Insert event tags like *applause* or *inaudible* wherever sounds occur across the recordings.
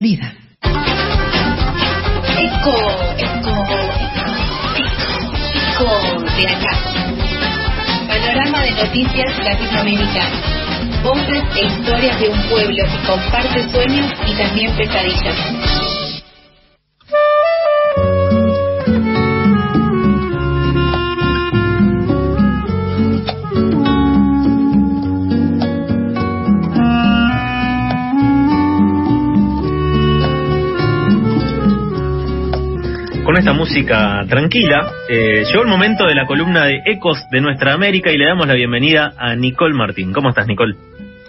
Vida. Eco, eco, eco, eco de acá. Panorama de noticias latinoamericanas. Voces e historias de un pueblo que comparte sueños y también pesadillas. Con esta música tranquila, eh, llegó el momento de la columna de Ecos de Nuestra América y le damos la bienvenida a Nicole Martín. ¿Cómo estás, Nicole?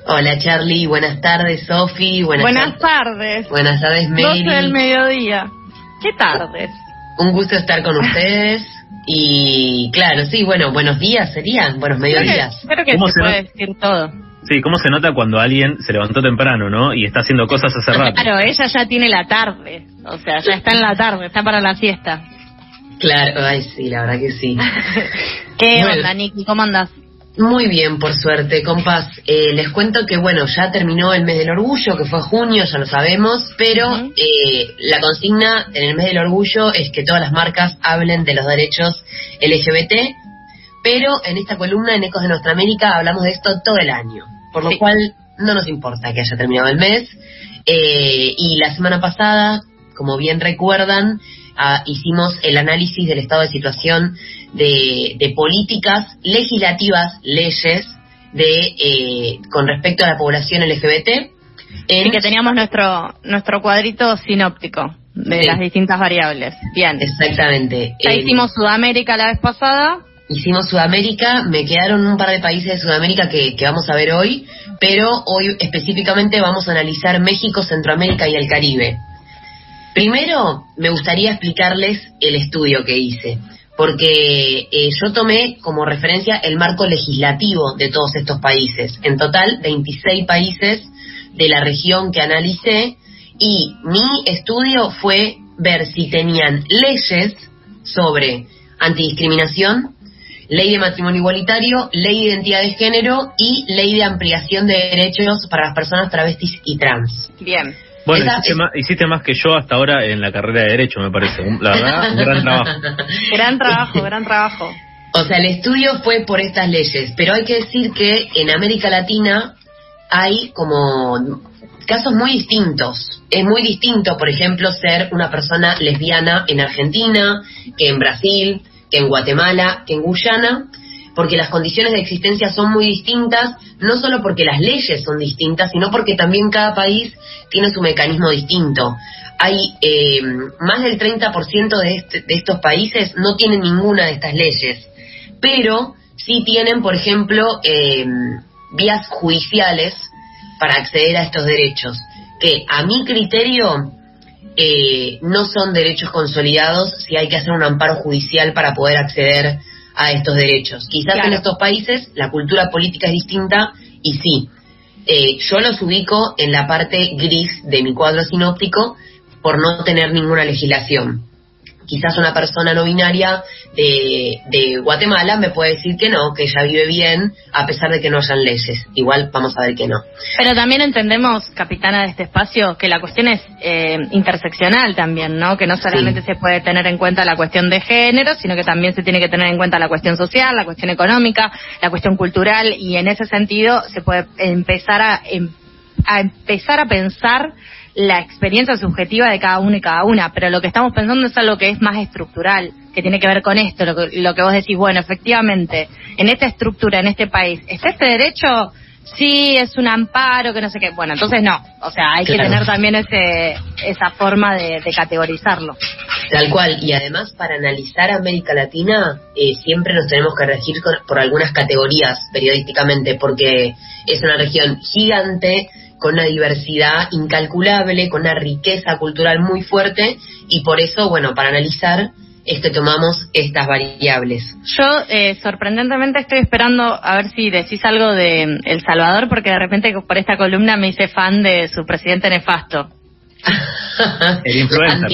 Hola, Charlie. Buenas tardes, Sofi. Buenas, buenas tardes. Buenas tardes, Mary. 12 del mediodía. ¿Qué tardes? Un gusto estar con ustedes. Y claro, sí, bueno, buenos días serían, buenos mediodías. Creo que, creo que se, puede decir todo. Sí, cómo se nota cuando alguien se levantó temprano, ¿no? Y está haciendo cosas hace rato. Claro, ella ya tiene la tarde. O sea, ya está en la tarde, está para la siesta. Claro, ay, sí, la verdad que sí. *laughs* ¿Qué onda, Niki? ¿Cómo andas? Muy bien, por suerte, compas. Eh, les cuento que, bueno, ya terminó el mes del orgullo, que fue junio, ya lo sabemos, pero eh, la consigna en el mes del orgullo es que todas las marcas hablen de los derechos LGBT, pero en esta columna en Ecos de Nuestra América hablamos de esto todo el año, por lo cual no nos importa que haya terminado el mes. Eh, y la semana pasada, como bien recuerdan, ah, hicimos el análisis del estado de situación de, políticas legislativas, leyes, de eh, con respecto a la población LGBT. En... que teníamos nuestro, nuestro cuadrito sinóptico de las distintas variables. Bien. Exactamente. Ya hicimos Sudamérica la vez pasada. Hicimos Sudamérica, me quedaron un par de países de Sudamérica que, que vamos a ver hoy, pero hoy específicamente vamos a analizar México, Centroamérica y el Caribe. Primero, me gustaría explicarles el estudio que hice, porque eh, yo tomé como referencia el marco legislativo de todos estos países. En total, 26 países de la región que analicé y mi estudio fue ver si tenían leyes sobre antidiscriminación, ley de matrimonio igualitario, ley de identidad de género y ley de ampliación de derechos para las personas travestis y trans. Bien. Bueno, hiciste, más, que yo hasta ahora en la carrera de Derecho, me parece. La verdad, un gran trabajo. *laughs* gran trabajo, gran trabajo. O sea, el estudio fue por estas leyes, pero hay que decir que en América Latina hay como casos muy distintos. Es muy distinto, por ejemplo, ser una persona lesbiana en Argentina, que en Brasil, que en Guatemala, que en Guyana, porque las condiciones de existencia son muy distintas, no solo porque las leyes son distintas, sino porque también cada país tiene su mecanismo distinto. Hay eh, más del 30% de, este, de estos países no tienen ninguna de estas leyes, pero sí tienen, por ejemplo, eh, vías judiciales para acceder a estos derechos, que a mi criterio eh, no son derechos consolidados si hay que hacer un amparo judicial para poder acceder a estos derechos. Quizás en estos países la cultura política es distinta y sí. Eh, yo los ubico en la parte gris de mi cuadro sinóptico por no tener ninguna legislación quizás una persona no binaria de, de, Guatemala me puede decir que no, que ella vive bien a pesar de que no hayan leyes. Igual vamos a ver que no. Pero también entendemos, capitana de este espacio, que la cuestión es eh, interseccional también, ¿no? Que no solamente se puede tener en cuenta la cuestión de género, sino que también se tiene que tener en cuenta la cuestión social, la cuestión económica, la cuestión cultural y en ese sentido se puede empezar a, em, a empezar a pensar la experiencia subjetiva de cada uno y cada una, pero lo que estamos pensando es algo que es más estructural, que tiene que ver con esto, lo que, lo que vos decís, bueno, efectivamente, en esta estructura, en este país, ¿está este derecho? Sí, es un amparo, que no sé qué. Bueno, entonces no. O sea, hay que tener también ese, esa forma de, categorizarlo. Tal cual. Y además, para analizar América Latina, eh, siempre nos tenemos que regir por algunas categorías periodísticamente, porque es una región gigante, con una diversidad incalculable, con una riqueza cultural muy fuerte y por eso, bueno, para analizar es tomamos estas variables. Yo eh, sorprendentemente estoy esperando a ver si decís algo de El Salvador porque de repente por esta columna me hice fan de su presidente nefasto. *laughs* El influencer.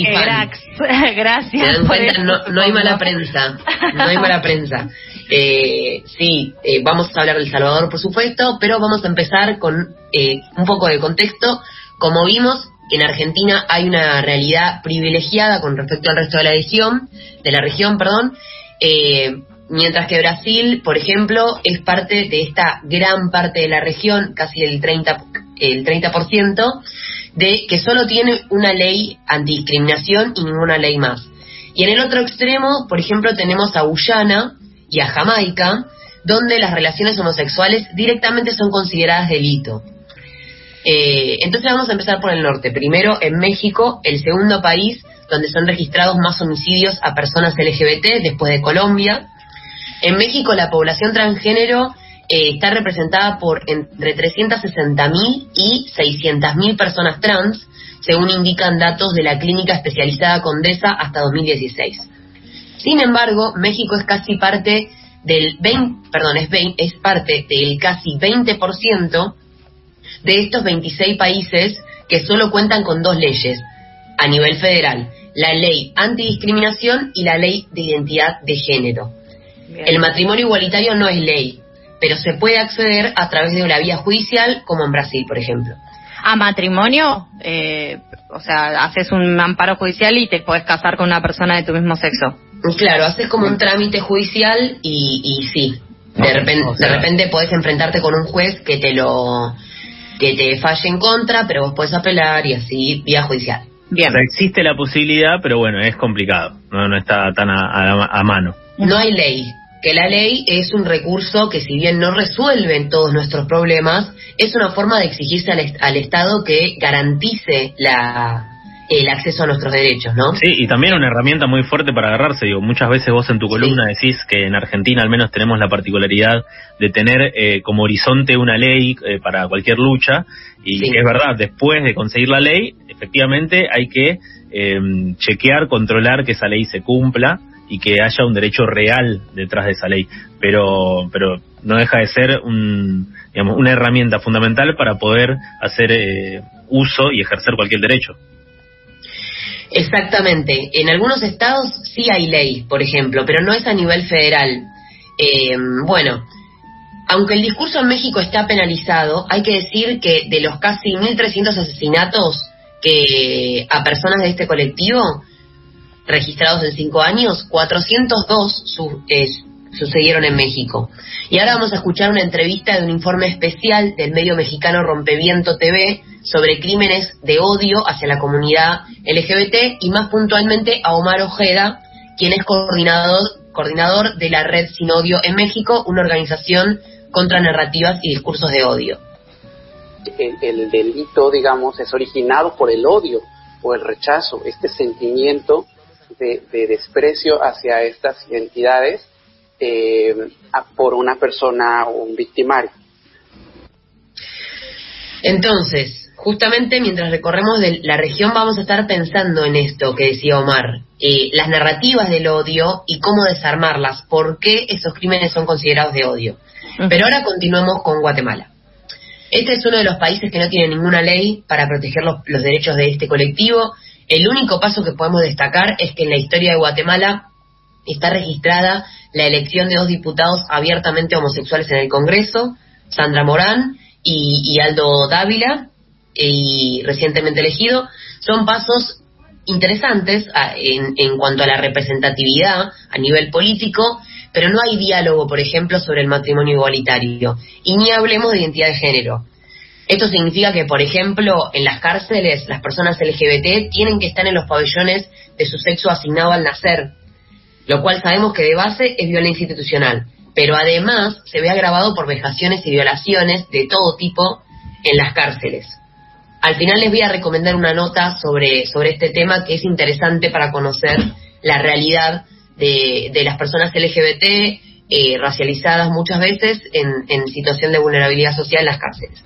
Gracias. *laughs* no, hay mala prensa. No hay mala prensa. *laughs* Eh, sí, eh, vamos a hablar del Salvador, por supuesto, pero vamos a empezar con eh, un poco de contexto. Como vimos, en Argentina hay una realidad privilegiada con respecto al resto de la región, de la región, perdón, eh, mientras que Brasil, por ejemplo, es parte de esta gran parte de la región, casi el 30, el 30%, de que solo tiene una ley antidiscriminación y ninguna ley más. Y en el otro extremo, por ejemplo, tenemos a Guyana y a Jamaica, donde las relaciones homosexuales directamente son consideradas delito. Eh, entonces vamos a empezar por el norte. Primero, en México, el segundo país donde son registrados más homicidios a personas LGBT después de Colombia. En México la población transgénero eh, está representada por entre 360.000 y 600.000 personas trans, según indican datos de la clínica especializada Condesa hasta 2016. Sin embargo, México es casi parte del 20, perdón, es, es parte del casi 20% de estos 26 países que solo cuentan con dos leyes a nivel federal, la ley antidiscriminación y la ley de identidad de género. El matrimonio igualitario no es ley, pero se puede acceder a través de una vía judicial, como en Brasil, por ejemplo. ¿A matrimonio? Eh, o sea, haces un amparo judicial y te puedes casar con una persona de tu mismo sexo. Claro, haces como un trámite judicial y, y sí. De repente, de repente podés enfrentarte con un juez que te lo que te falle en contra, pero vos puedes apelar y así vía judicial. Bien. existe la posibilidad, pero bueno, es complicado, no, no está tan a mano. No hay ley, que la ley es un recurso que si bien no resuelve todos nuestros problemas, es una forma de exigirse al, Estado que garantice la, el acceso a nuestros derechos, ¿no? Sí, y también una herramienta muy fuerte para agarrarse. Digo, muchas veces vos en tu columna decís que en Argentina al menos tenemos la particularidad de tener eh, como horizonte una ley eh, para cualquier lucha, y es verdad, después de conseguir la ley, efectivamente hay que eh, chequear, controlar que esa ley se cumpla y que haya un derecho real detrás de esa ley, pero pero no deja de ser un, digamos, una herramienta fundamental para poder hacer eh, uso y ejercer cualquier derecho. Exactamente. En algunos estados sí hay ley, por ejemplo, pero no es a nivel federal. Eh, bueno, aunque el discurso en México está penalizado, hay que decir que de los casi 1.300 asesinatos que a personas de este colectivo, registrados en cinco años, 402 sucedieron en México. Y ahora vamos a escuchar una entrevista de un informe especial del medio mexicano Rompeviento TV sobre crímenes de odio hacia la comunidad LGBT y más puntualmente a Omar Ojeda, quien es coordinador, coordinador de la Red Sin Odio en México, una organización contra narrativas y discursos de odio. El, el delito, digamos, es originado por el odio o el rechazo, este sentimiento de, desprecio hacia estas entidades eh, por una persona o un victimario. Entonces, justamente mientras recorremos de la región vamos a estar pensando en esto que decía Omar, eh, las narrativas del odio y cómo desarmarlas, por qué esos crímenes son considerados de odio. Pero ahora continuemos con Guatemala. Este es uno de los países que no tiene ninguna ley para proteger los derechos de este colectivo el único paso que podemos destacar es que en la historia de Guatemala está registrada la elección de dos diputados abiertamente homosexuales en el Congreso, Sandra Morán y, Aldo Dávila, y recientemente elegido. Son pasos interesantes en, en cuanto a la representatividad a nivel político, pero no hay diálogo, por ejemplo, sobre el matrimonio igualitario. Y ni hablemos de identidad de género. Esto significa que, por ejemplo, en las cárceles las personas LGBT tienen que estar en los pabellones de su sexo asignado al nacer, lo cual sabemos que de base es violencia institucional, pero además se ve agravado por vejaciones y violaciones de todo tipo en las cárceles. Al final les voy a recomendar una nota sobre, sobre este tema que es interesante para conocer la realidad de, de las personas LGBT eh, racializadas muchas veces en, en situación de vulnerabilidad social en las cárceles.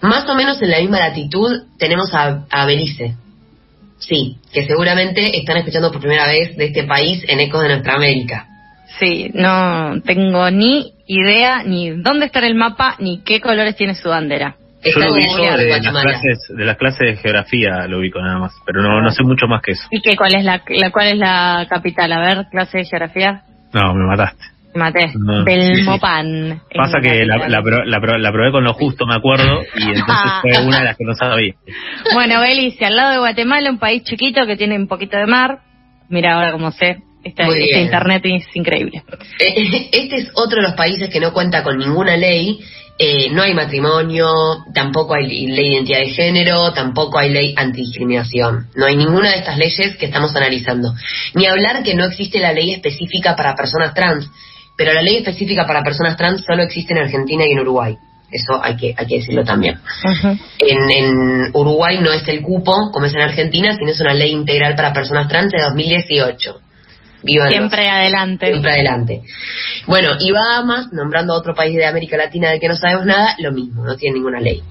Más o menos en la misma latitud tenemos a, Belice. Sí, que seguramente están escuchando por primera vez de este país en Ecos de Nuestra América. Sí, no tengo ni idea ni dónde está el mapa ni qué colores tiene su bandera. Yo lo ubico de, las clases, de las clases de geografía, lo ubico nada más, pero no, no sé mucho más que eso. ¿Y qué, cuál es la, cuál es la capital? A ver, clase de geografía. No, me mataste. Mate, del Mopan. Pasa que la, la, la, probé con lo justo, me acuerdo, y *laughs* entonces fue una de las que no sabía. Bueno, Belice, al lado de Guatemala, un país chiquito que tiene un poquito de mar. Mira ahora cómo sé, este, este internet es increíble. *laughs* Este es otro de los países que no cuenta con ninguna ley. Eh, no hay matrimonio, tampoco hay ley de identidad de género, tampoco hay ley antidiscriminación. No hay ninguna de estas leyes que estamos analizando. Ni hablar que no existe la ley específica para personas trans, pero la ley específica para personas trans solo existe en Argentina y en Uruguay. Eso hay que, hay que decirlo también. en, en, Uruguay no es el cupo, como es en Argentina, sino es una ley integral para personas trans de 2018 siempre adelante. Siempre adelante. Bueno, y Bahamas, nombrando a otro país de América Latina del que no sabemos nada, lo mismo, no tiene ninguna ley.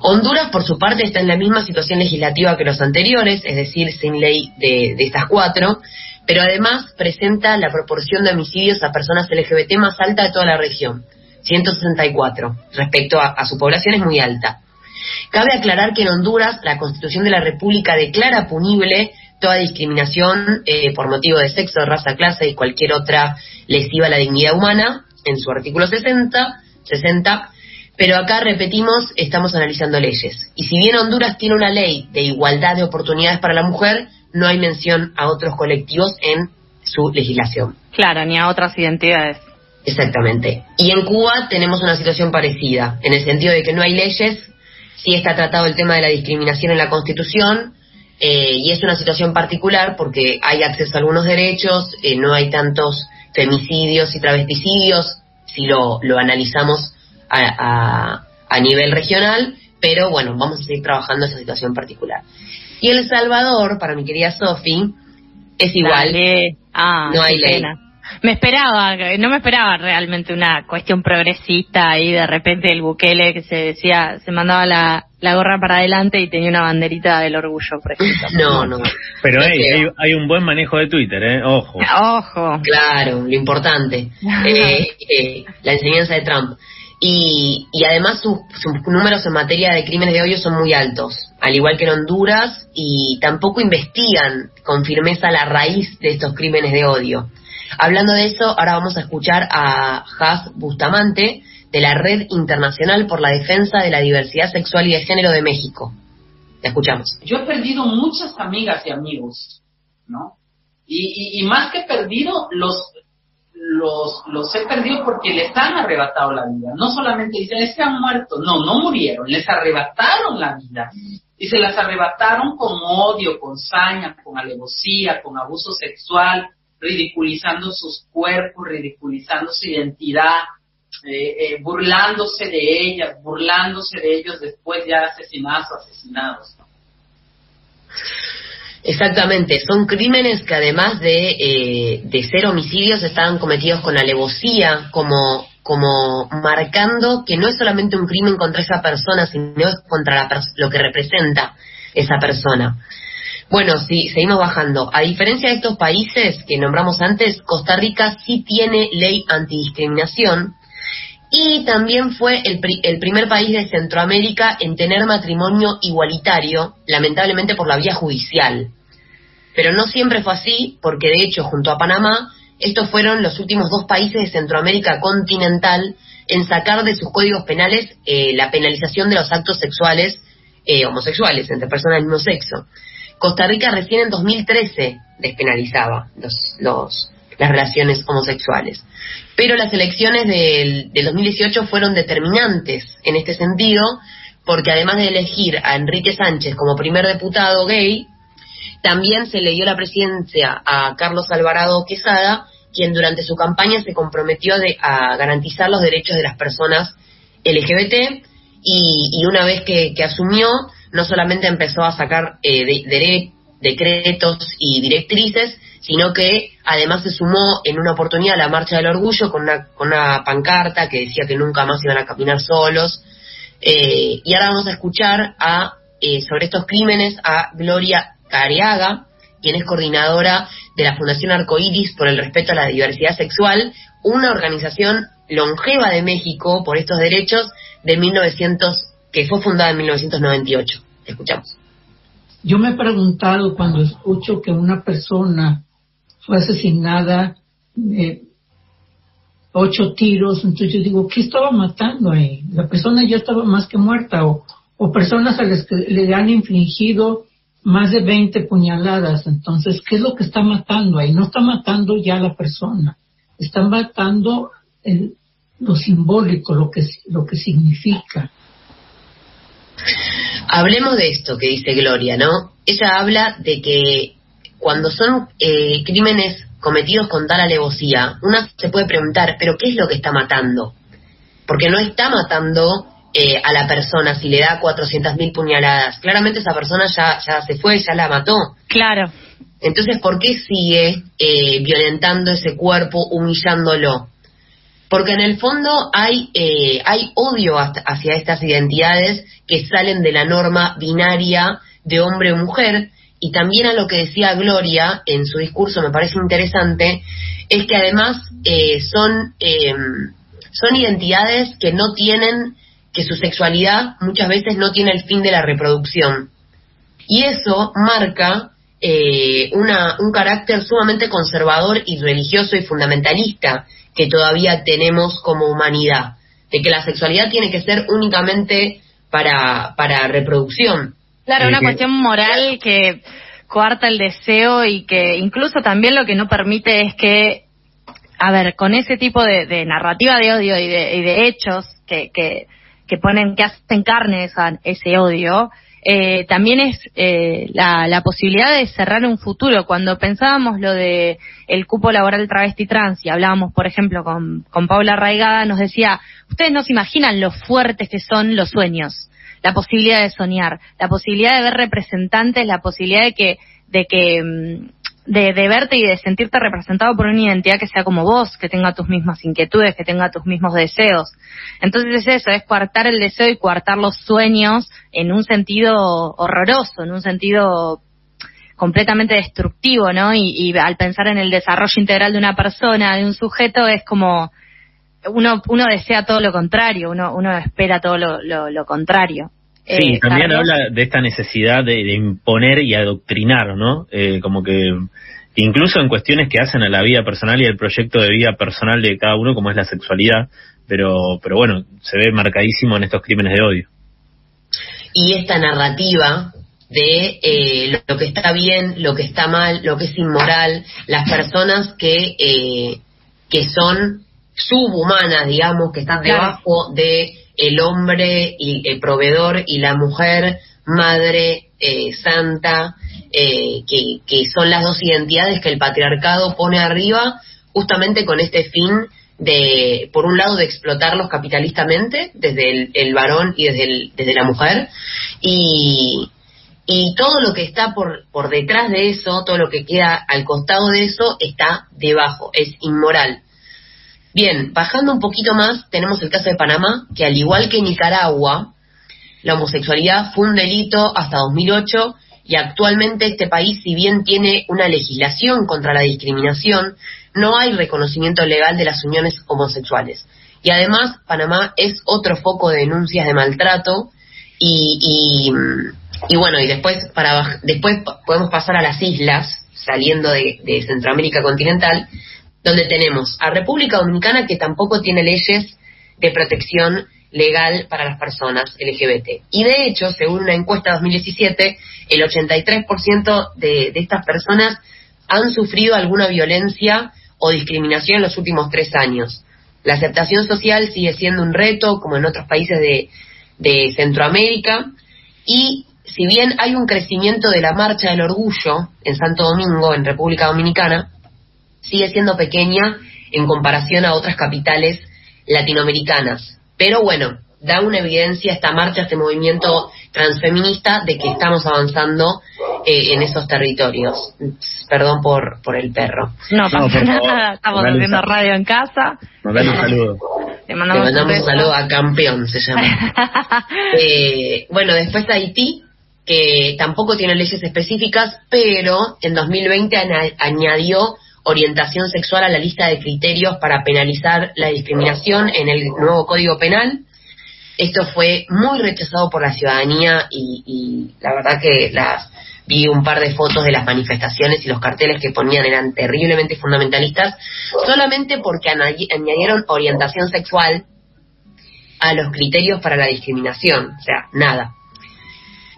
Honduras, por su parte, está en la misma situación legislativa que los anteriores, es decir, sin ley de, estas cuatro, pero además presenta la proporción de homicidios a personas LGBT más alta de toda la región, 164, respecto a, su población es muy alta. Cabe aclarar que en Honduras la Constitución de la República declara punible toda discriminación eh, por motivo de sexo, raza, clase y cualquier otra lesiva a la dignidad humana, en su artículo 60, 60 pero acá repetimos, estamos analizando leyes. Y si bien Honduras tiene una ley de igualdad de oportunidades para la mujer, no hay mención a otros colectivos en su legislación. Claro, ni a otras identidades. Exactamente. Y en Cuba tenemos una situación parecida, en el sentido de que no hay leyes, sí está tratado el tema de la discriminación en la Constitución, eh, y es una situación particular porque hay acceso a algunos derechos, eh, no hay tantos femicidios y travesticidios, si lo, lo analizamos a, a, nivel regional, pero bueno, vamos a seguir trabajando esa situación particular. Y El Salvador, para mi querida Sofi, es igual. Ah, no hay ley. Me esperaba, no me esperaba realmente una cuestión progresista y de repente el Bukele que se decía, se mandaba la, la gorra para adelante y tenía una banderita del orgullo, por ejemplo. *laughs* No, no. Pero hay, hay, un buen manejo de Twitter, ¿eh? Ojo. Ojo. Claro, lo importante. *laughs* Eh, eh, la enseñanza de Trump. Y, y además sus, sus números en materia de crímenes de odio son muy altos, al igual que en Honduras, y tampoco investigan con firmeza la raíz de estos crímenes de odio. Hablando de eso, ahora vamos a escuchar a Has Bustamante, de la Red Internacional por la Defensa de la Diversidad Sexual y de Género de México. Te escuchamos. Yo he perdido muchas amigas y amigos, ¿no? Y, más que perdido, los, los, los he perdido porque les han arrebatado la vida. No solamente dicen, es que han muerto, no, no murieron, les arrebataron la vida. Y se las arrebataron con odio, con saña, con alevosía, con abuso sexual, ridiculizando sus cuerpos, ridiculizando su identidad, eh, eh, burlándose de ellas, burlándose de ellos después ya asesinados o asesinados. Exactamente, son crímenes que además de, eh, de ser homicidios estaban cometidos con alevosía, como, como marcando que no es solamente un crimen contra esa persona, sino contra lo que representa esa persona. Bueno, sí, seguimos bajando. A diferencia de estos países que nombramos antes, Costa Rica sí tiene ley antidiscriminación, y también fue el, el, primer país de Centroamérica en tener matrimonio igualitario, lamentablemente por la vía judicial. Pero no siempre fue así, porque de hecho, junto a Panamá, estos fueron los últimos dos países de Centroamérica continental en sacar de sus códigos penales eh, la penalización de los actos sexuales eh, homosexuales entre personas del mismo sexo. Costa Rica recién en 2013 despenalizaba los, los, las relaciones homosexuales. Pero las elecciones del, 2018 fueron determinantes en este sentido, porque además de elegir a Enrique Sánchez como primer diputado gay, también se le dio la presidencia a Carlos Alvarado Quesada, quien durante su campaña se comprometió a garantizar los derechos de las personas LGBT y, una vez que, asumió, no solamente empezó a sacar eh, decretos y directrices, sino que además se sumó en una oportunidad a la Marcha del Orgullo con una, con una pancarta que decía que nunca más iban a caminar solos. Eh, y ahora vamos a escuchar a, eh, sobre estos crímenes a Gloria Cariaga, quien es coordinadora de la Fundación Arcoiris por el respeto a la diversidad sexual, una organización longeva de México por estos derechos de 1900, que fue fundada en 1998. Escuchamos. Yo me he preguntado cuando escucho que una persona fue asesinada eh, ocho tiros, entonces yo digo, ¿qué estaba matando ahí? La persona ya estaba más que muerta o, o personas a las que le han infligido más de 20 puñaladas, entonces, ¿qué es lo que está matando ahí? No está matando ya a la persona, está matando el, lo simbólico, lo que, lo que significa. Hablemos de esto que dice Gloria, ¿no? Ella habla de que cuando son eh, crímenes cometidos con tal alevosía, una se puede preguntar, ¿pero qué es lo que está matando? Porque no está matando eh, a la persona si le da 400.000 puñaladas. Claramente esa persona ya, ya se fue, ya la mató. Claro. Entonces, ¿por qué sigue eh, violentando ese cuerpo, humillándolo? Porque en el fondo hay, eh, hay odio hacia estas identidades que salen de la norma binaria de hombre o mujer y también a lo que decía Gloria en su discurso me parece interesante, es que además eh, son, em, son identidades que no tienen, que su sexualidad muchas veces no tiene el fin de la reproducción. Y eso marca eh, una, un carácter sumamente conservador y religioso y fundamentalista que todavía tenemos como humanidad, de que la sexualidad tiene que ser únicamente para, para reproducción. Claro, una cuestión moral que coarta el deseo y que incluso también lo que no permite es que, a ver, con ese tipo de, narrativa de odio y de, hechos que, que, que, ponen, que hacen carne ese odio, eh, también es eh, la, la, posibilidad de cerrar un futuro. Cuando pensábamos lo de el cupo laboral travesti trans y hablábamos, por ejemplo, con, con Paula Raigada, nos decía, ustedes no se imaginan lo fuertes que son los sueños la posibilidad de soñar, la posibilidad de ver representantes, la posibilidad de que, de que, mm, de, verte y de sentirte representado por una identidad que sea como vos, que tenga tus mismas inquietudes, que tenga tus mismos deseos. Entonces es eso, es coartar el deseo y coartar los sueños en un sentido horroroso, en un sentido completamente destructivo, ¿no? Y, al pensar en el desarrollo integral de una persona, de un sujeto, es como uno, uno desea todo lo contrario, uno, uno espera todo lo, lo, contrario. Sí, eh, también habla de esta necesidad de, imponer y adoctrinar, ¿no? Eh, como que incluso en cuestiones que hacen a la vida personal y el proyecto de vida personal de cada uno, como es la sexualidad, pero, pero bueno, se ve marcadísimo en estos crímenes de odio. Y esta narrativa de eh, lo que está bien, lo que está mal, lo que es inmoral, las personas que, que son subhumanas, digamos, que están debajo de el hombre y el proveedor y la mujer madre eh, santa, eh, que, que son las dos identidades que el patriarcado pone arriba justamente con este fin de, por un lado, de explotarlos capitalistamente desde el, el varón y desde, el, desde la mujer, y, y todo lo que está por, por detrás de eso, todo lo que queda al costado de eso, está debajo, es inmoral. Bien, bajando un poquito más, tenemos el caso de Panamá, que al igual que Nicaragua, la homosexualidad fue un delito hasta 2008 y actualmente este país, si bien tiene una legislación contra la discriminación, no hay reconocimiento legal de las uniones homosexuales. Y además, Panamá es otro foco de denuncias de maltrato y, y, bueno, y después, para, después podemos pasar a las islas, saliendo de Centroamérica continental, donde tenemos a República Dominicana que tampoco tiene leyes de protección legal para las personas LGBT. Y de hecho, según una encuesta 2017, el 83% de, de estas personas han sufrido alguna violencia o discriminación en los últimos tres años. La aceptación social sigue siendo un reto, como en otros países de, de Centroamérica, y si bien hay un crecimiento de la marcha del orgullo en Santo Domingo, en República Dominicana, sigue siendo pequeña en comparación a otras capitales latinoamericanas. Pero bueno, da una evidencia esta marcha, este movimiento transfeminista de que estamos avanzando eh, en esos territorios. Perdón por, por el perro. No pasa nada, estamos haciendo radio en casa. Mandale un saludo. Le mandamos, un, saludo a Campeón, se llama. *laughs* eh, bueno, después Haití, que tampoco tiene leyes específicas, pero en 2020 añadió orientación sexual a la lista de criterios para penalizar la discriminación en el nuevo Código Penal. Esto fue muy rechazado por la ciudadanía y, la verdad que las vi un par de fotos de las manifestaciones y los carteles que ponían eran terriblemente fundamentalistas, solamente porque añadieron orientación sexual a los criterios para la discriminación, o sea, nada.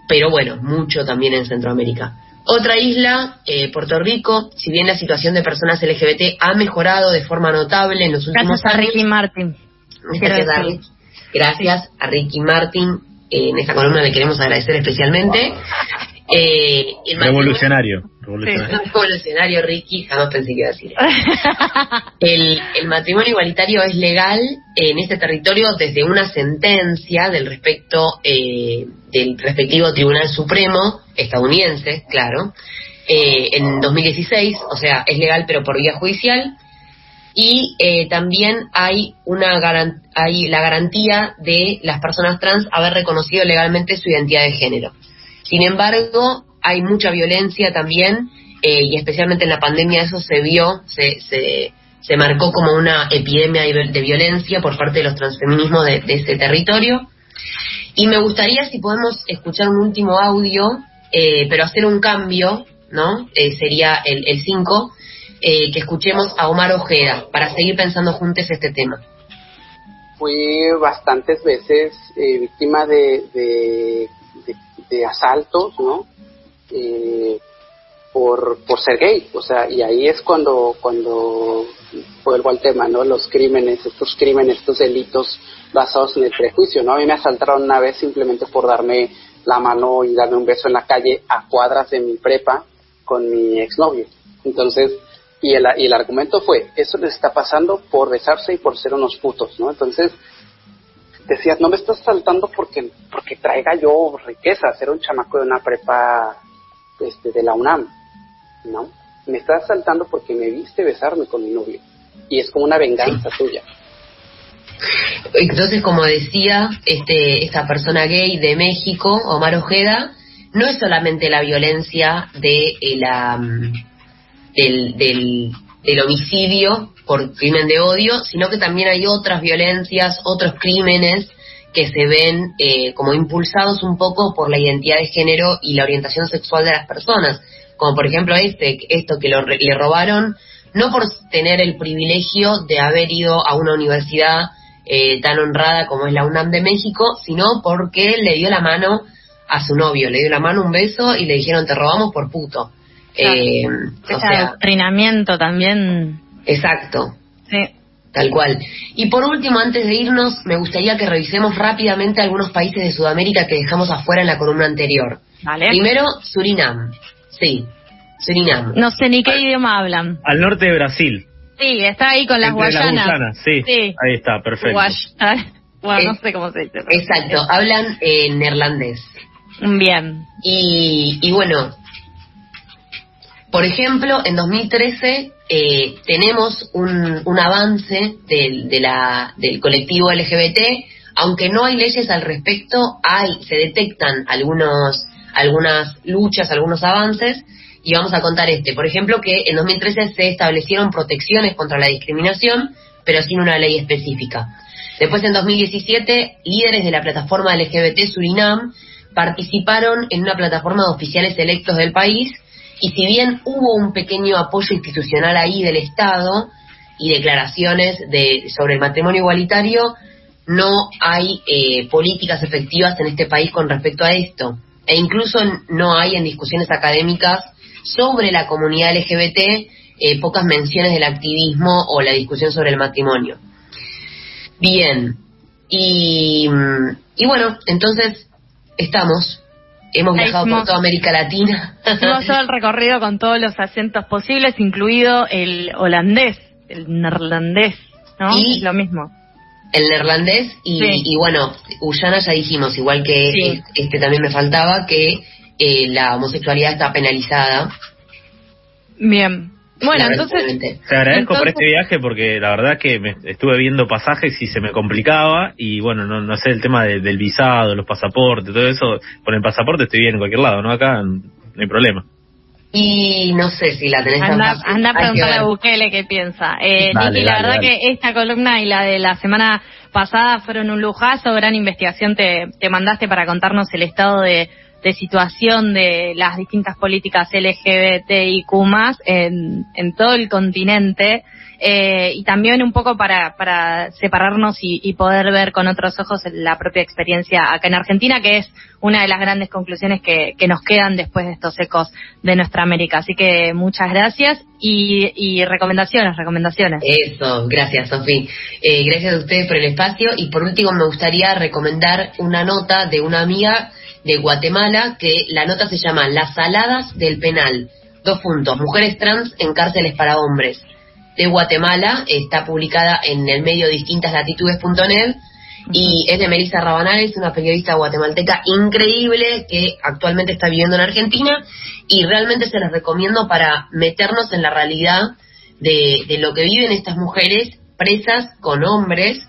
Pero bueno, mucho también en Centroamérica. Otra isla, eh, Puerto Rico, si bien la situación de personas LGBT ha mejorado de forma notable en los últimos Gracias años. a Ricky Martin. Gracias a, Ricky, gracias a Ricky Martin. Eh, en esta columna le queremos agradecer especialmente. Eh, el Revolucionario. revolucionario. Revolucionario, Ricky, jamás pensé que iba a decir. El, el matrimonio igualitario es legal en este territorio desde una sentencia del respecto eh, del respectivo Tribunal Supremo estadounidense, claro, eh, en 2016, o sea, es legal pero por vía judicial. Y eh, también hay una garan- hay la garantía de las personas trans haber reconocido legalmente su identidad de género. Sin embargo, hay mucha violencia también, eh, y especialmente en la pandemia eso se vio, se, se, marcó como una epidemia de violencia por parte de los transfeminismos de, de ese territorio. Y me gustaría si podemos escuchar un último audio, eh, pero hacer un cambio, ¿no? Eh, sería el 5, que escuchemos a Omar Ojeda, para seguir pensando juntos este tema. fui bastantes veces eh, víctima de, de- asaltos, ¿no? Eh, por, por ser gay, o sea, y ahí es cuando, cuando vuelvo al tema, ¿no? Los crímenes, estos crímenes, estos delitos basados en el prejuicio, ¿no? A mí me asaltaron una vez simplemente por darme la mano y darme un beso en la calle a cuadras de mi prepa con mi exnovio. Entonces, y el, y el argumento fue, eso les está pasando por besarse y por ser unos putos, ¿no? Entonces, decías, no me estás saltando porque, porque traiga yo riqueza, ser un chamaco de una prepa este, de la UNAM, ¿no? Me estás saltando porque me viste besarme con mi novio. Y es como una venganza tuya. Entonces, como decía este, esta persona gay de México, Omar Ojeda, no es solamente la violencia de eh, la, mm, del, del, del homicidio por crimen de odio, sino que también hay otras violencias, otros crímenes que se ven eh, como impulsados un poco por la identidad de género y la orientación sexual de las personas, como por ejemplo este, esto que lo, le robaron, no por tener el privilegio de haber ido a una universidad eh, tan honrada como es la UNAM de México, sino porque le dio la mano a su novio, le dio la mano un beso y le dijeron te robamos por puto. Eh, o sea, adoctrinamiento también. exacto. Sí. Tal cual. Y por último, antes de irnos, me gustaría que revisemos rápidamente algunos países de Sudamérica que dejamos afuera en la columna anterior. Vale. Primero, Surinam. Sí, Surinam. No sé ni qué idioma hablan. Al norte de Brasil. Sí, está ahí con las Entre guayanas. Guyanas, sí. Sí. Ahí está, perfecto. Guay- Bueno, no Es- sé cómo se dice. Exacto, hablan en neerlandés. Bien. Y, y bueno, por ejemplo, en 2013 eh, tenemos un, un avance del, de la, del colectivo LGBT, aunque no hay leyes al respecto, hay, se detectan algunos, algunas luchas, algunos avances, y vamos a contar este. Por ejemplo, que en 2013 se establecieron protecciones contra la discriminación, pero sin una ley específica. Después, en 2017, líderes de la plataforma LGBT Surinam participaron en una plataforma de oficiales electos del país y si bien hubo un pequeño apoyo institucional ahí del Estado y declaraciones de, sobre el matrimonio igualitario, no hay eh, políticas efectivas en este país con respecto a esto. E incluso no hay en discusiones académicas sobre la comunidad LGBT eh, pocas menciones del activismo o la discusión sobre el matrimonio. Bien, y, mm, y bueno, entonces estamos, hemos viajado por toda América Latina. Hicimos todo el recorrido con todos los acentos posibles, incluido el holandés, el neerlandés, ¿no? Y- lo mismo. el neerlandés y, Sí. y bueno, Guyana ya dijimos, igual que Sí. este también me faltaba, que eh, la homosexualidad está penalizada. Bien. Bueno, entonces. Te agradezco por este viaje porque la verdad que me estuve viendo pasajes y se me complicaba y bueno, no, no sé el tema de- del visado, los pasaportes, todo eso. Con el pasaporte estoy bien en cualquier lado, ¿no? Acá no hay problema. Y no sé si la tenés tan anda, fácil. anda a preguntarle a. Bukele qué piensa. Eh, Dale, Niki, la verdad dale. que esta columna y la de la semana pasada fueron un lujazo, gran investigación te, te mandaste para contarnos el estado de, de situación de las distintas políticas LGBTIQ en, en todo el continente eh, y también un poco para, para separarnos y, poder ver con otros ojos la propia experiencia acá en Argentina, que es una de las grandes conclusiones que, que nos quedan después de estos ecos de nuestra América. Así que muchas gracias y, y recomendaciones, recomendaciones. Eso, gracias Sofía. Eh, gracias a ustedes por el espacio y por último me gustaría recomendar una nota de una amiga de Guatemala que la nota se llama Las saladas del penal. Dos puntos, mujeres trans en cárceles para hombres. De Guatemala, está publicada en el medio distintaslatitudes.net y es de Melissa Rabanales, una periodista guatemalteca increíble que actualmente está viviendo en Argentina. Y realmente se las recomiendo para meternos en la realidad de, lo que viven estas mujeres presas con hombres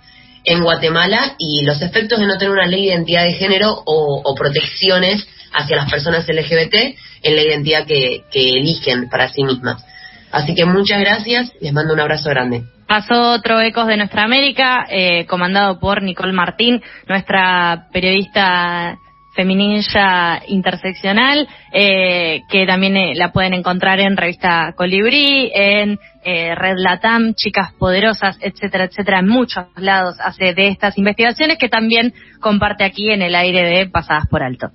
en Guatemala y los efectos de no tener una ley de identidad de género o, protecciones hacia las personas LGBT en la identidad que eligen para sí mismas. Así que muchas gracias, les mando un abrazo grande. Pasó otro Ecos de Nuestra América, eh, comandado por Nicole Martín, nuestra periodista feminista interseccional, eh, que también eh, la pueden encontrar en revista Colibrí, en Red Latam, Chicas Poderosas, etcétera, etcétera, en muchos lados hace de estas investigaciones que también comparte aquí en el aire de Pasadas por Alto.